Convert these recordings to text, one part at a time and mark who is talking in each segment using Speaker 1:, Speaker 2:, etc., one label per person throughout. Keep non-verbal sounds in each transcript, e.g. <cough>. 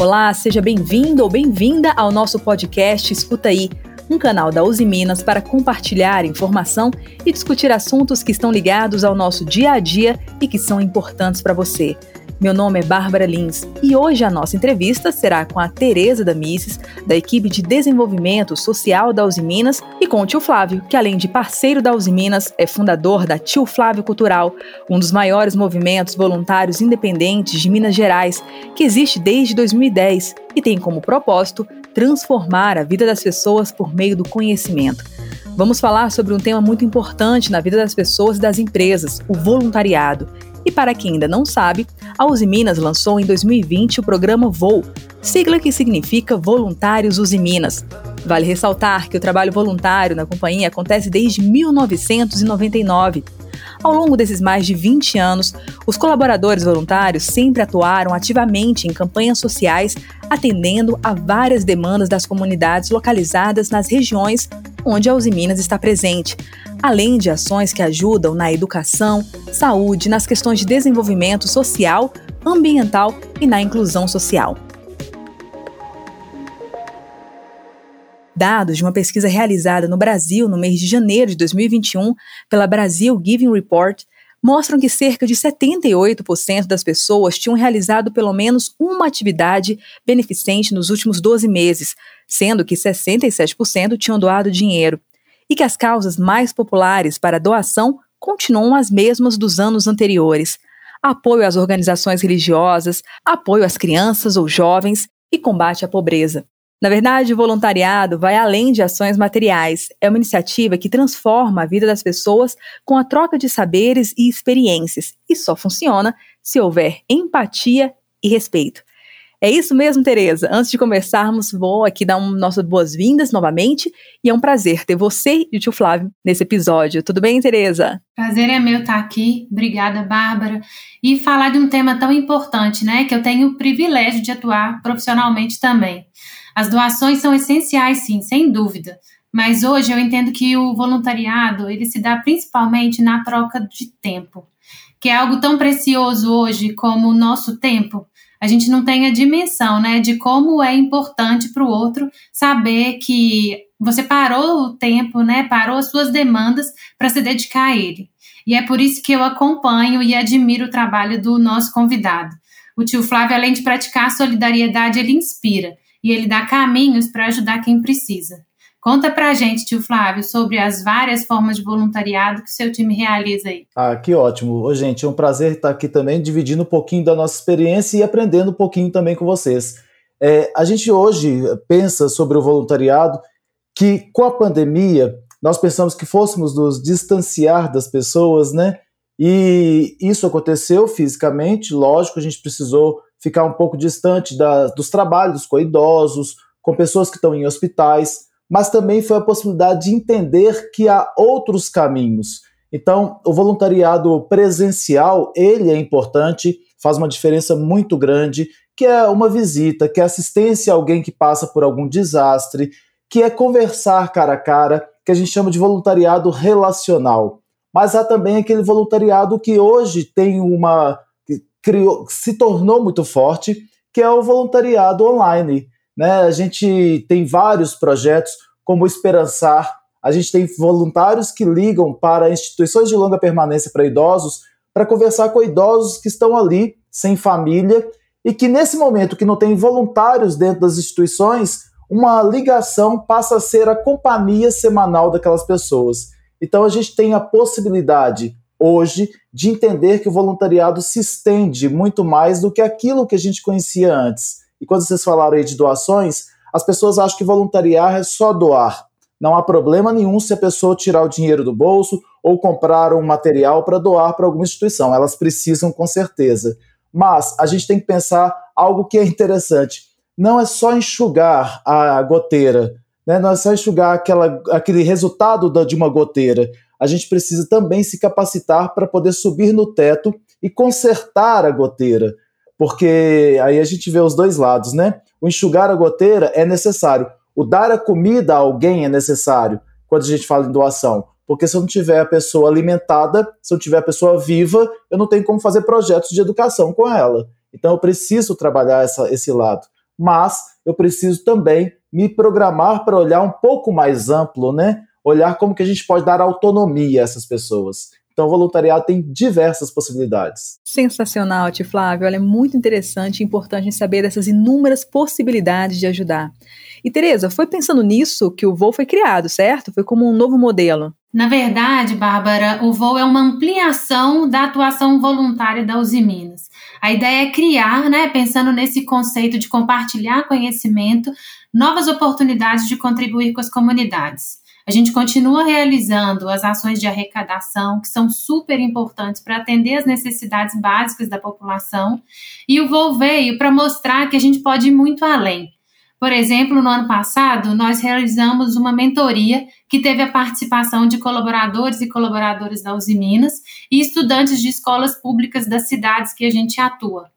Speaker 1: Olá, seja bem-vindo ou bem-vinda ao nosso podcast Escuta Aí, um canal da Uzi Minas para compartilhar informação e discutir assuntos que estão ligados ao nosso dia a dia e que são importantes para você. Meu nome é Bárbara Lins e hoje a nossa entrevista será com a Tereza da da equipe de desenvolvimento social da Uzi Minas, e com o tio Flávio, que além de parceiro da Uzi Minas, é fundador da Tio Flávio Cultural, um dos maiores movimentos voluntários independentes de Minas Gerais, que existe desde 2010 e tem como propósito transformar a vida das pessoas por meio do conhecimento. Vamos falar sobre um tema muito importante na vida das pessoas e das empresas, o voluntariado. E para quem ainda não sabe, a Uzi Minas lançou em 2020 o programa VOL, sigla que significa Voluntários Uzi Minas. Vale ressaltar que o trabalho voluntário na companhia acontece desde 1999. Ao longo desses mais de 20 anos, os colaboradores voluntários sempre atuaram ativamente em campanhas sociais, atendendo a várias demandas das comunidades localizadas nas regiões onde a Uzi Minas está presente, além de ações que ajudam na educação, saúde, nas questões de desenvolvimento social, ambiental e na inclusão social. Dados de uma pesquisa realizada no Brasil no mês de janeiro de 2021 pela Brasil Giving Report mostram que cerca de 78% das pessoas tinham realizado pelo menos uma atividade beneficente nos últimos 12 meses, sendo que 67% tinham doado dinheiro e que as causas mais populares para doação continuam as mesmas dos anos anteriores: apoio às organizações religiosas, apoio às crianças ou jovens e combate à pobreza. Na verdade, o voluntariado vai além de ações materiais. É uma iniciativa que transforma a vida das pessoas com a troca de saberes e experiências, e só funciona se houver empatia e respeito. É isso mesmo, Tereza. Antes de conversarmos, vou aqui dar um, nossas boas-vindas novamente e é um prazer ter você e o tio Flávio nesse episódio. Tudo bem, Tereza?
Speaker 2: Prazer é meu estar aqui. Obrigada, Bárbara. E falar de um tema tão importante, né, que eu tenho o privilégio de atuar profissionalmente também. As doações são essenciais, sim, sem dúvida. Mas hoje eu entendo que o voluntariado, ele se dá principalmente na troca de tempo, que é algo tão precioso hoje como o nosso tempo a gente não tem a dimensão, né, de como é importante para o outro saber que você parou o tempo, né, parou as suas demandas para se dedicar a ele. E é por isso que eu acompanho e admiro o trabalho do nosso convidado. O tio Flávio, além de praticar solidariedade, ele inspira e ele dá caminhos para ajudar quem precisa. Conta pra gente, tio Flávio, sobre as várias formas de voluntariado que seu time realiza aí.
Speaker 3: Ah, que ótimo. Ô, gente, é um prazer estar aqui também, dividindo um pouquinho da nossa experiência e aprendendo um pouquinho também com vocês. É, a gente hoje pensa sobre o voluntariado que, com a pandemia, nós pensamos que fôssemos nos distanciar das pessoas, né? E isso aconteceu fisicamente, lógico, a gente precisou ficar um pouco distante da, dos trabalhos com idosos, com pessoas que estão em hospitais mas também foi a possibilidade de entender que há outros caminhos. Então, o voluntariado presencial, ele é importante, faz uma diferença muito grande, que é uma visita, que é assistência a alguém que passa por algum desastre, que é conversar cara a cara, que a gente chama de voluntariado relacional. Mas há também aquele voluntariado que hoje tem uma criou, se tornou muito forte, que é o voluntariado online, né? A gente tem vários projetos, como Esperançar, a gente tem voluntários que ligam para instituições de longa permanência para idosos para conversar com idosos que estão ali sem família e que nesse momento que não tem voluntários dentro das instituições, uma ligação passa a ser a companhia semanal daquelas pessoas. Então a gente tem a possibilidade hoje de entender que o voluntariado se estende muito mais do que aquilo que a gente conhecia antes. E quando vocês falaram aí de doações, as pessoas acham que voluntariar é só doar. Não há problema nenhum se a pessoa tirar o dinheiro do bolso ou comprar um material para doar para alguma instituição. Elas precisam com certeza. Mas a gente tem que pensar algo que é interessante. Não é só enxugar a goteira, né? não é só enxugar aquela, aquele resultado da, de uma goteira. A gente precisa também se capacitar para poder subir no teto e consertar a goteira porque aí a gente vê os dois lados, né? O enxugar a goteira é necessário, o dar a comida a alguém é necessário, quando a gente fala em doação. porque se eu não tiver a pessoa alimentada, se eu tiver a pessoa viva, eu não tenho como fazer projetos de educação com ela. Então eu preciso trabalhar essa, esse lado. Mas eu preciso também me programar para olhar um pouco mais amplo, né? Olhar como que a gente pode dar autonomia a essas pessoas. Então, o voluntariado tem diversas possibilidades.
Speaker 1: Sensacional, Tio Flávio. Olha, é muito interessante e importante saber dessas inúmeras possibilidades de ajudar. E, Tereza, foi pensando nisso que o voo foi criado, certo? Foi como um novo modelo.
Speaker 2: Na verdade, Bárbara, o voo é uma ampliação da atuação voluntária da Uzi Minas. A ideia é criar, né, pensando nesse conceito de compartilhar conhecimento, novas oportunidades de contribuir com as comunidades. A gente continua realizando as ações de arrecadação, que são super importantes para atender as necessidades básicas da população, e o voo veio para mostrar que a gente pode ir muito além. Por exemplo, no ano passado, nós realizamos uma mentoria que teve a participação de colaboradores e colaboradoras da Uzi Minas e estudantes de escolas públicas das cidades que a gente atua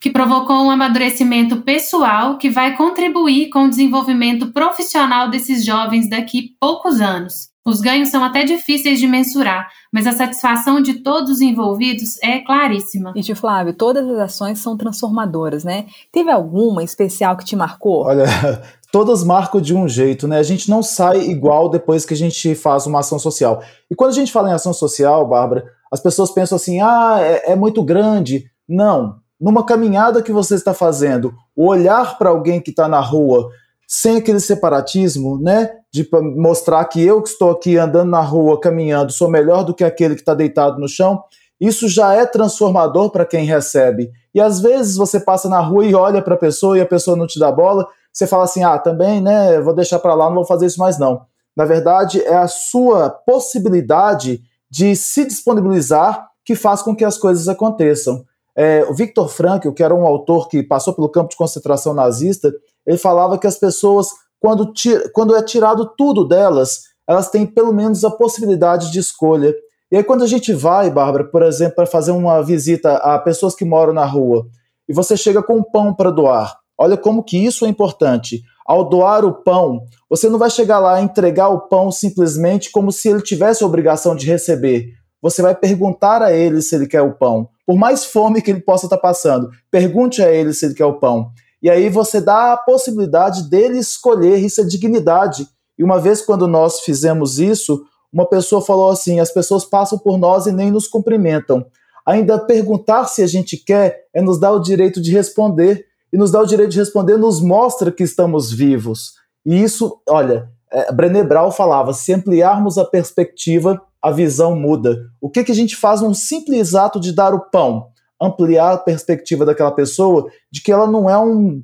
Speaker 2: que provocou um amadurecimento pessoal que vai contribuir com o desenvolvimento profissional desses jovens daqui poucos anos. Os ganhos são até difíceis de mensurar, mas a satisfação de todos os envolvidos é claríssima.
Speaker 1: E, tio Flávio, todas as ações são transformadoras, né? Teve alguma especial que te marcou?
Speaker 3: Olha, <laughs> todas marcam de um jeito, né? A gente não sai igual depois que a gente faz uma ação social. E quando a gente fala em ação social, Bárbara, as pessoas pensam assim: ah, é, é muito grande. Não, numa caminhada que você está fazendo, olhar para alguém que está na rua sem aquele separatismo, né? De mostrar que eu que estou aqui andando na rua, caminhando, sou melhor do que aquele que está deitado no chão, isso já é transformador para quem recebe. E às vezes você passa na rua e olha para a pessoa e a pessoa não te dá bola, você fala assim: ah, também, né? Vou deixar para lá, não vou fazer isso mais não. Na verdade, é a sua possibilidade de se disponibilizar que faz com que as coisas aconteçam. É, o Viktor Frankl, que era um autor que passou pelo campo de concentração nazista, ele falava que as pessoas, quando, quando é tirado tudo delas, elas têm pelo menos a possibilidade de escolha. E aí, quando a gente vai, Bárbara, por exemplo, para fazer uma visita a pessoas que moram na rua, e você chega com um pão para doar, olha como que isso é importante. Ao doar o pão, você não vai chegar lá e entregar o pão simplesmente como se ele tivesse a obrigação de receber. Você vai perguntar a ele se ele quer o pão por mais fome que ele possa estar passando, pergunte a ele se ele quer o pão. E aí você dá a possibilidade dele escolher, isso é dignidade. E uma vez quando nós fizemos isso, uma pessoa falou assim: as pessoas passam por nós e nem nos cumprimentam. Ainda perguntar se a gente quer é nos dar o direito de responder. E nos dar o direito de responder nos mostra que estamos vivos. E isso, olha, é, Brené Brown falava: se ampliarmos a perspectiva, a visão muda. O que, que a gente faz num simples ato de dar o pão? Ampliar a perspectiva daquela pessoa de que ela não é um,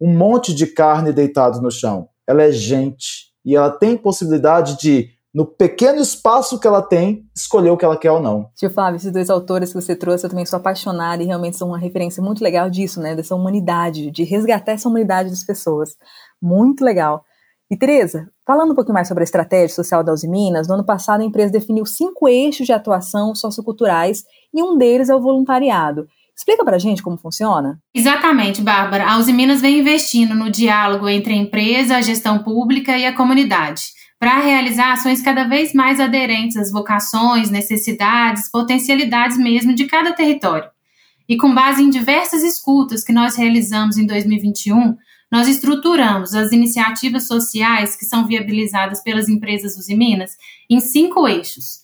Speaker 3: um monte de carne deitado no chão. Ela é gente. E ela tem possibilidade de, no pequeno espaço que ela tem, escolher o que ela quer ou não.
Speaker 1: Tio Flávio, esses dois autores que você trouxe, eu também sou apaixonada e realmente são uma referência muito legal disso, né? Dessa humanidade, de resgatar essa humanidade das pessoas. Muito legal. E Tereza, falando um pouquinho mais sobre a estratégia social da Uzi Minas, no ano passado a empresa definiu cinco eixos de atuação socioculturais e um deles é o voluntariado. Explica pra gente como funciona?
Speaker 2: Exatamente, Bárbara. A Uzi Minas vem investindo no diálogo entre a empresa, a gestão pública e a comunidade, para realizar ações cada vez mais aderentes às vocações, necessidades, potencialidades mesmo de cada território. E com base em diversas escutas que nós realizamos em 2021, nós estruturamos as iniciativas sociais que são viabilizadas pelas empresas Usiminas em cinco eixos: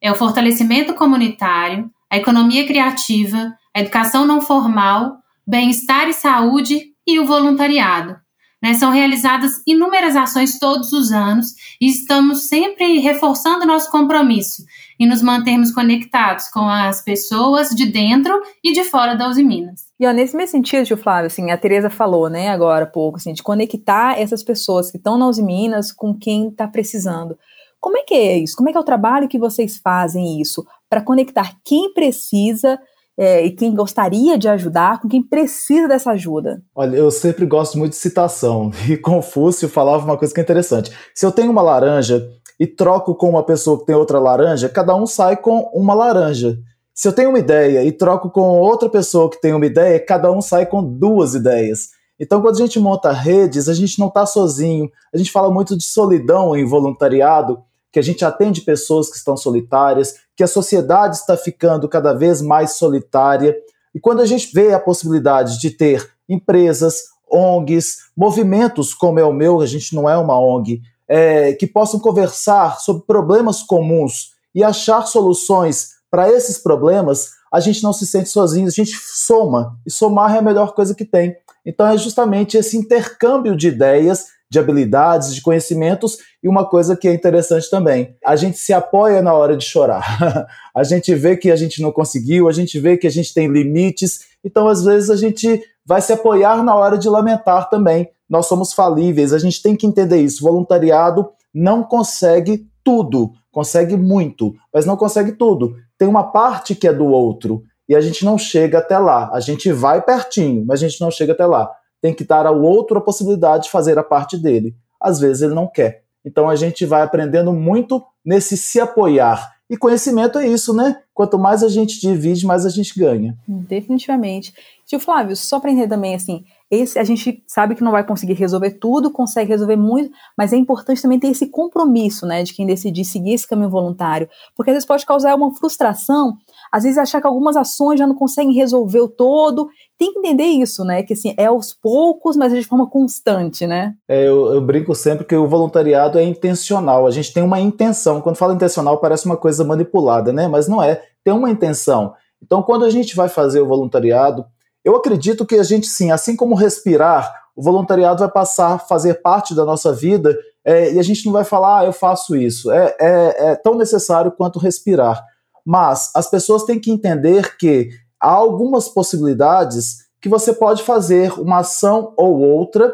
Speaker 2: é o fortalecimento comunitário, a economia criativa, a educação não formal, bem-estar e saúde e o voluntariado. Né, são realizadas inúmeras ações todos os anos e estamos sempre reforçando nosso compromisso e nos mantermos conectados com as pessoas de dentro e de fora da Uzi Minas.
Speaker 1: E ó, nesse mesmo sentido, Gil Flávio, assim, a Tereza falou, né, agora há pouco, assim, de conectar essas pessoas que estão na Uzi Minas com quem está precisando. Como é que é isso? Como é que é o trabalho que vocês fazem isso para conectar quem precisa é, e quem gostaria de ajudar com quem precisa dessa ajuda?
Speaker 3: Olha, eu sempre gosto muito de citação <laughs> e Confúcio falava uma coisa que é interessante. Se eu tenho uma laranja e troco com uma pessoa que tem outra laranja, cada um sai com uma laranja. Se eu tenho uma ideia e troco com outra pessoa que tem uma ideia, cada um sai com duas ideias. Então, quando a gente monta redes, a gente não está sozinho. A gente fala muito de solidão em voluntariado, que a gente atende pessoas que estão solitárias, que a sociedade está ficando cada vez mais solitária. E quando a gente vê a possibilidade de ter empresas, ONGs, movimentos como é o meu, a gente não é uma ONG, é, que possam conversar sobre problemas comuns e achar soluções para esses problemas, a gente não se sente sozinho, a gente soma. E somar é a melhor coisa que tem. Então é justamente esse intercâmbio de ideias, de habilidades, de conhecimentos e uma coisa que é interessante também, a gente se apoia na hora de chorar. <laughs> a gente vê que a gente não conseguiu, a gente vê que a gente tem limites, então às vezes a gente vai se apoiar na hora de lamentar também. Nós somos falíveis, a gente tem que entender isso. voluntariado não consegue tudo, consegue muito, mas não consegue tudo. Tem uma parte que é do outro e a gente não chega até lá. A gente vai pertinho, mas a gente não chega até lá. Tem que dar ao outro a possibilidade de fazer a parte dele. Às vezes ele não quer. Então a gente vai aprendendo muito nesse se apoiar. E conhecimento é isso, né? Quanto mais a gente divide, mais a gente ganha.
Speaker 1: Definitivamente. Tio Flávio, só para entender também, assim, esse a gente sabe que não vai conseguir resolver tudo, consegue resolver muito, mas é importante também ter esse compromisso, né, de quem decidir seguir esse caminho voluntário, porque às vezes pode causar uma frustração, às vezes achar que algumas ações já não conseguem resolver o todo, tem que entender isso, né, que assim, é aos poucos, mas é de forma constante, né.
Speaker 3: É, eu, eu brinco sempre que o voluntariado é intencional, a gente tem uma intenção, quando fala intencional parece uma coisa manipulada, né, mas não é, tem uma intenção. Então, quando a gente vai fazer o voluntariado, eu acredito que a gente sim, assim como respirar, o voluntariado vai passar a fazer parte da nossa vida é, e a gente não vai falar, ah, eu faço isso. É, é, é tão necessário quanto respirar. Mas as pessoas têm que entender que há algumas possibilidades que você pode fazer uma ação ou outra,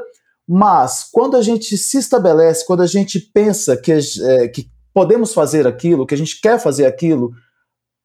Speaker 3: mas quando a gente se estabelece, quando a gente pensa que, é, que podemos fazer aquilo, que a gente quer fazer aquilo,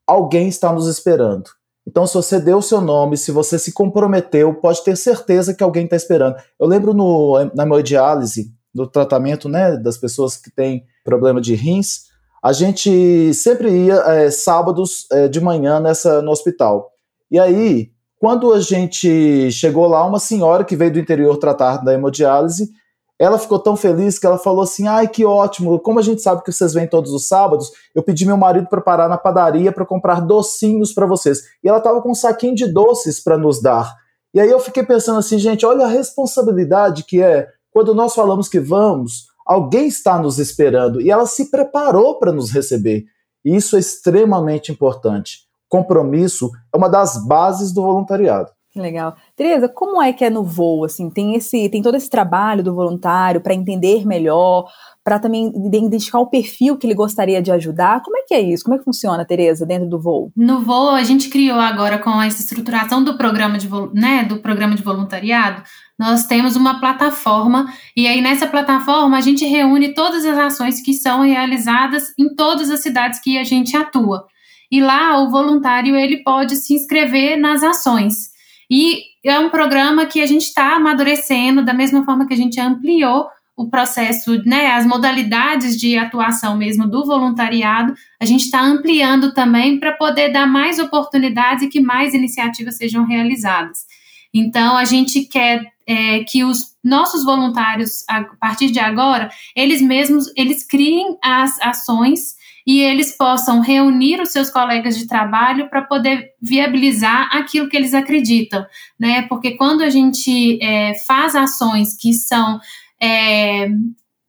Speaker 3: alguém está nos esperando. Então, se você deu o seu nome, se você se comprometeu, pode ter certeza que alguém está esperando. Eu lembro no, na hemodiálise, no tratamento né, das pessoas que têm problema de rins, a gente sempre ia é, sábados é, de manhã nessa, no hospital. E aí, quando a gente chegou lá, uma senhora que veio do interior tratar da hemodiálise, ela ficou tão feliz que ela falou assim: ai, que ótimo, como a gente sabe que vocês vêm todos os sábados, eu pedi meu marido para parar na padaria para comprar docinhos para vocês. E ela estava com um saquinho de doces para nos dar. E aí eu fiquei pensando assim, gente, olha a responsabilidade que é quando nós falamos que vamos, alguém está nos esperando e ela se preparou para nos receber. E isso é extremamente importante. Compromisso é uma das bases do voluntariado.
Speaker 1: Que legal. Tereza, como é que é no voo? Assim, tem esse, tem todo esse trabalho do voluntário para entender melhor, para também identificar o perfil que ele gostaria de ajudar. Como é que é isso? Como é que funciona, Tereza, dentro do voo?
Speaker 2: No voo, a gente criou agora com essa estruturação do programa de, né, do programa de voluntariado, nós temos uma plataforma e aí nessa plataforma a gente reúne todas as ações que são realizadas em todas as cidades que a gente atua. E lá o voluntário ele pode se inscrever nas ações. E é um programa que a gente está amadurecendo, da mesma forma que a gente ampliou o processo, né, as modalidades de atuação mesmo do voluntariado, a gente está ampliando também para poder dar mais oportunidades e que mais iniciativas sejam realizadas. Então, a gente quer é, que os nossos voluntários, a partir de agora, eles mesmos, eles criem as ações e eles possam reunir os seus colegas de trabalho para poder viabilizar aquilo que eles acreditam, né? Porque quando a gente é, faz ações que são é,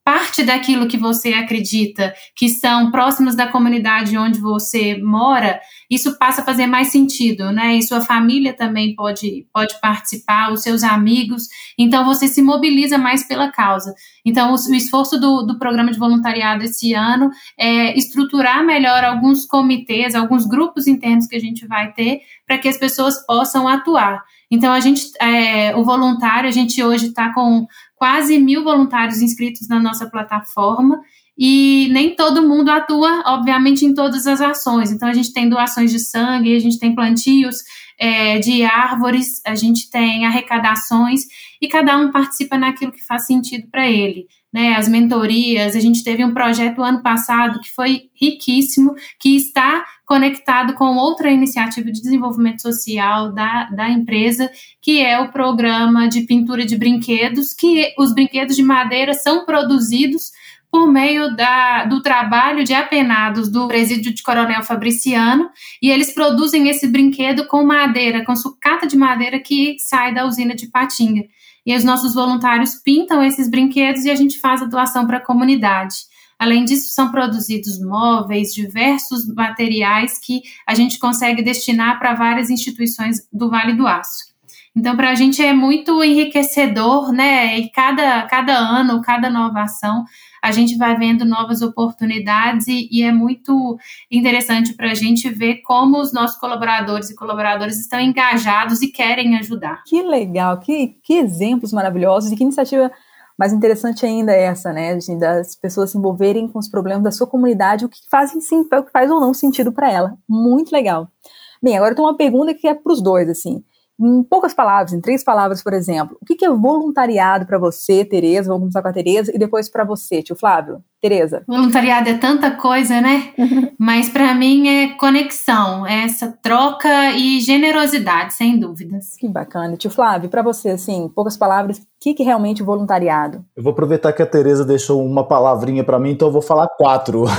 Speaker 2: parte daquilo que você acredita, que são próximas da comunidade onde você mora, isso passa a fazer mais sentido, né? E sua família também pode, pode participar, os seus amigos. Então, você se mobiliza mais pela causa. Então, o, o esforço do, do programa de voluntariado esse ano é estruturar melhor alguns comitês, alguns grupos internos que a gente vai ter, para que as pessoas possam atuar. Então, a gente, é, o voluntário, a gente hoje está com quase mil voluntários inscritos na nossa plataforma e nem todo mundo atua, obviamente, em todas as ações. Então, a gente tem doações de sangue, a gente tem plantios é, de árvores, a gente tem arrecadações, e cada um participa naquilo que faz sentido para ele. Né, as mentorias, a gente teve um projeto ano passado que foi riquíssimo, que está conectado com outra iniciativa de desenvolvimento social da, da empresa, que é o programa de pintura de brinquedos, que os brinquedos de madeira são produzidos por meio da, do trabalho de apenados do presídio de Coronel Fabriciano, e eles produzem esse brinquedo com madeira, com sucata de madeira que sai da usina de Patinga. E os nossos voluntários pintam esses brinquedos e a gente faz a doação para a comunidade. Além disso, são produzidos móveis, diversos materiais que a gente consegue destinar para várias instituições do Vale do Aço. Então, para a gente é muito enriquecedor, né? E cada, cada ano, cada nova ação, a gente vai vendo novas oportunidades e, e é muito interessante para a gente ver como os nossos colaboradores e colaboradoras estão engajados e querem ajudar.
Speaker 1: Que legal, que, que exemplos maravilhosos e que iniciativa mais interessante ainda é essa, né, de, das pessoas se envolverem com os problemas da sua comunidade, o que fazem sim, o que faz ou não sentido para ela. Muito legal. Bem, agora tem uma pergunta que é para os dois, assim. Em poucas palavras, em três palavras, por exemplo, o que é voluntariado para você, Tereza? Vamos começar com a Tereza e depois para você, tio Flávio. Tereza.
Speaker 2: Voluntariado é tanta coisa, né? Mas para mim é conexão, é essa troca e generosidade, sem dúvidas.
Speaker 1: Que bacana. Tio Flávio, para você, assim, poucas palavras, o que, que é realmente voluntariado?
Speaker 3: Eu vou aproveitar que a Tereza deixou uma palavrinha para mim, então eu vou falar quatro. <laughs>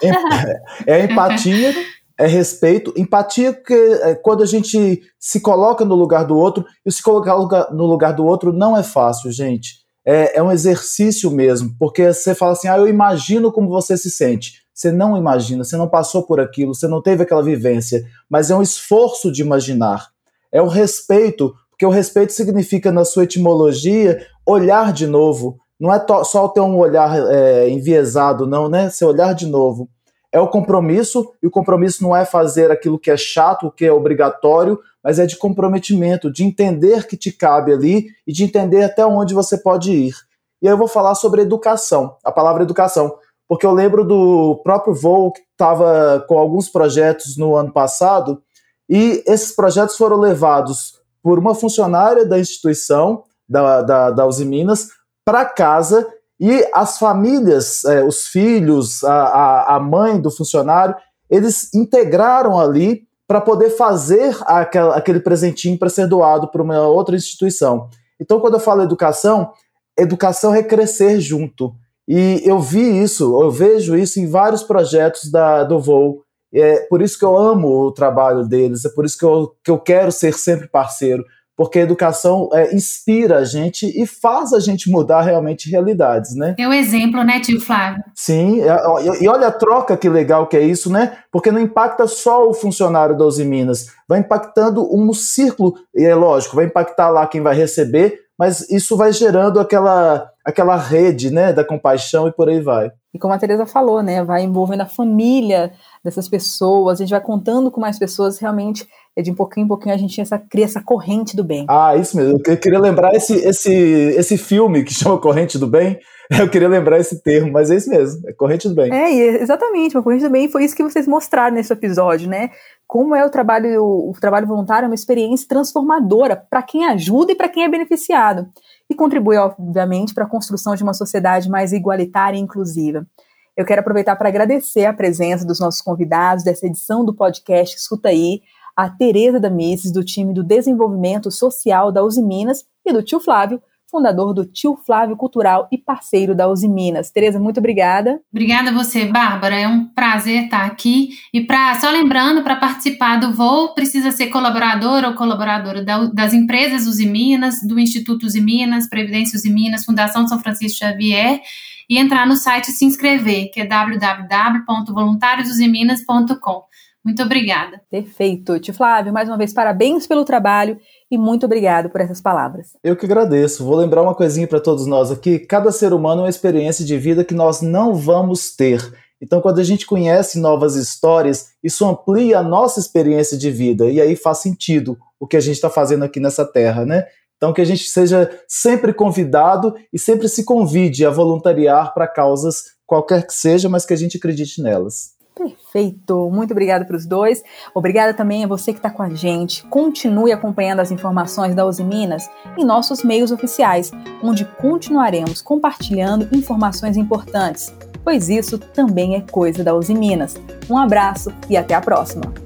Speaker 3: <laughs> é empatia é respeito, empatia, porque é, quando a gente se coloca no lugar do outro, e se colocar no lugar do outro não é fácil, gente. É, é um exercício mesmo, porque você fala assim, ah, eu imagino como você se sente. Você não imagina, você não passou por aquilo, você não teve aquela vivência, mas é um esforço de imaginar. É o respeito, porque o respeito significa, na sua etimologia, olhar de novo. Não é só ter um olhar é, enviesado, não, né? Você olhar de novo é o compromisso, e o compromisso não é fazer aquilo que é chato, o que é obrigatório, mas é de comprometimento, de entender que te cabe ali e de entender até onde você pode ir. E aí eu vou falar sobre educação, a palavra educação, porque eu lembro do próprio voo que estava com alguns projetos no ano passado, e esses projetos foram levados por uma funcionária da instituição, da, da, da Uzi Minas, para casa e as famílias, é, os filhos, a, a mãe do funcionário, eles integraram ali para poder fazer aquela, aquele presentinho para ser doado para uma outra instituição. Então, quando eu falo educação, educação é crescer junto. E eu vi isso, eu vejo isso em vários projetos da, do voo. É por isso que eu amo o trabalho deles, é por isso que eu, que eu quero ser sempre parceiro, porque a educação é, inspira a gente e faz a gente mudar realmente realidades, né?
Speaker 2: É o exemplo, né, tio Flávio?
Speaker 3: Sim, é, e olha a troca que legal que é isso, né? Porque não impacta só o funcionário da Uzi Minas, vai impactando um círculo, e é lógico, vai impactar lá quem vai receber, mas isso vai gerando aquela, aquela rede, né, da compaixão e por aí vai.
Speaker 1: E como a Teresa falou, né, vai envolvendo a família dessas pessoas, a gente vai contando com mais pessoas realmente é de um pouquinho em pouquinho a gente essa, cria essa corrente do bem.
Speaker 3: Ah, isso mesmo. Eu queria lembrar esse, esse, esse filme que chama Corrente do Bem. <laughs> Eu queria lembrar esse termo, mas é isso mesmo, é corrente do bem.
Speaker 1: É, exatamente, uma corrente do bem foi isso que vocês mostraram nesse episódio, né? Como é o trabalho, o trabalho voluntário é uma experiência transformadora para quem ajuda e para quem é beneficiado. E contribui, obviamente, para a construção de uma sociedade mais igualitária e inclusiva. Eu quero aproveitar para agradecer a presença dos nossos convidados dessa edição do podcast Escuta Aí, a Tereza Damices, do time do Desenvolvimento Social da Uzi Minas, e do tio Flávio, fundador do Tio Flávio Cultural e parceiro da Uzi Minas. Tereza, muito obrigada.
Speaker 2: Obrigada a você, Bárbara. É um prazer estar aqui. E para só lembrando, para participar do voo, precisa ser colaborador ou colaboradora das empresas Uzi Minas, do Instituto Uzi Minas, Previdência Uzi Minas, Fundação São Francisco Xavier e entrar no site e se inscrever, que é www.voluntariosuziminas.com. Muito obrigada.
Speaker 1: Perfeito. Tio Flávio, mais uma vez, parabéns pelo trabalho e muito obrigado por essas palavras.
Speaker 3: Eu que agradeço. Vou lembrar uma coisinha para todos nós aqui: cada ser humano é uma experiência de vida que nós não vamos ter. Então, quando a gente conhece novas histórias, isso amplia a nossa experiência de vida e aí faz sentido o que a gente está fazendo aqui nessa terra, né? Então, que a gente seja sempre convidado e sempre se convide a voluntariar para causas qualquer que seja, mas que a gente acredite nelas.
Speaker 1: Perfeito. Muito obrigada para os dois. Obrigada também a você que está com a gente. Continue acompanhando as informações da Uzi Minas em nossos meios oficiais, onde continuaremos compartilhando informações importantes, pois isso também é coisa da Uzi Minas. Um abraço e até a próxima.